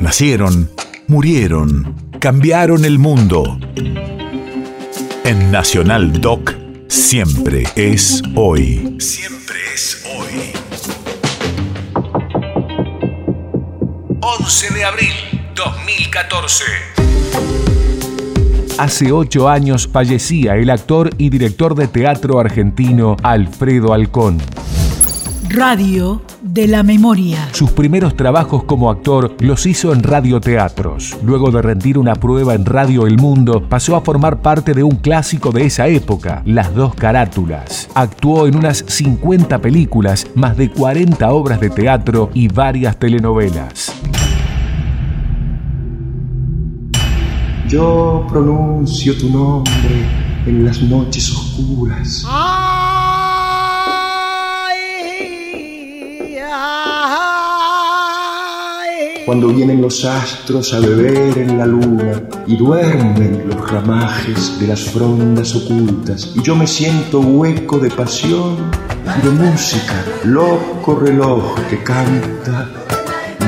Nacieron, murieron, cambiaron el mundo. En Nacional Doc, siempre es hoy. Siempre es hoy. 11 de abril 2014. Hace ocho años fallecía el actor y director de teatro argentino Alfredo Alcón. Radio de la memoria. Sus primeros trabajos como actor los hizo en radioteatros. Luego de rendir una prueba en Radio El Mundo, pasó a formar parte de un clásico de esa época, Las dos carátulas. Actuó en unas 50 películas, más de 40 obras de teatro y varias telenovelas. Yo pronuncio tu nombre en las noches oscuras. Cuando vienen los astros a beber en la luna y duermen los ramajes de las frondas ocultas y yo me siento hueco de pasión y de música, loco reloj que canta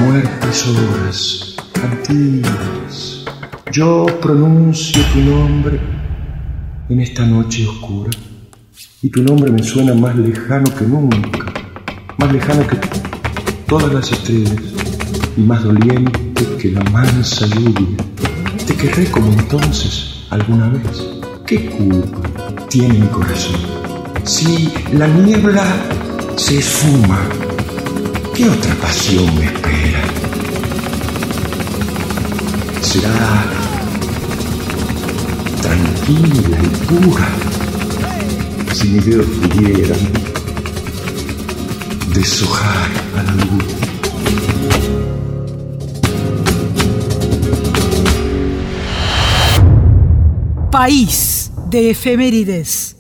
muertas horas antiguas. Yo pronuncio tu nombre en esta noche oscura y tu nombre me suena más lejano que nunca, más lejano que todas las estrellas y más doliente que la mansa lluvia. Te querré como entonces alguna vez. ¿Qué culpa tiene mi corazón? Si la niebla se esfuma, ¿qué otra pasión me espera? Será tranquila y pura si mis dedos pudieran deshojar a la luz. País de efemérides.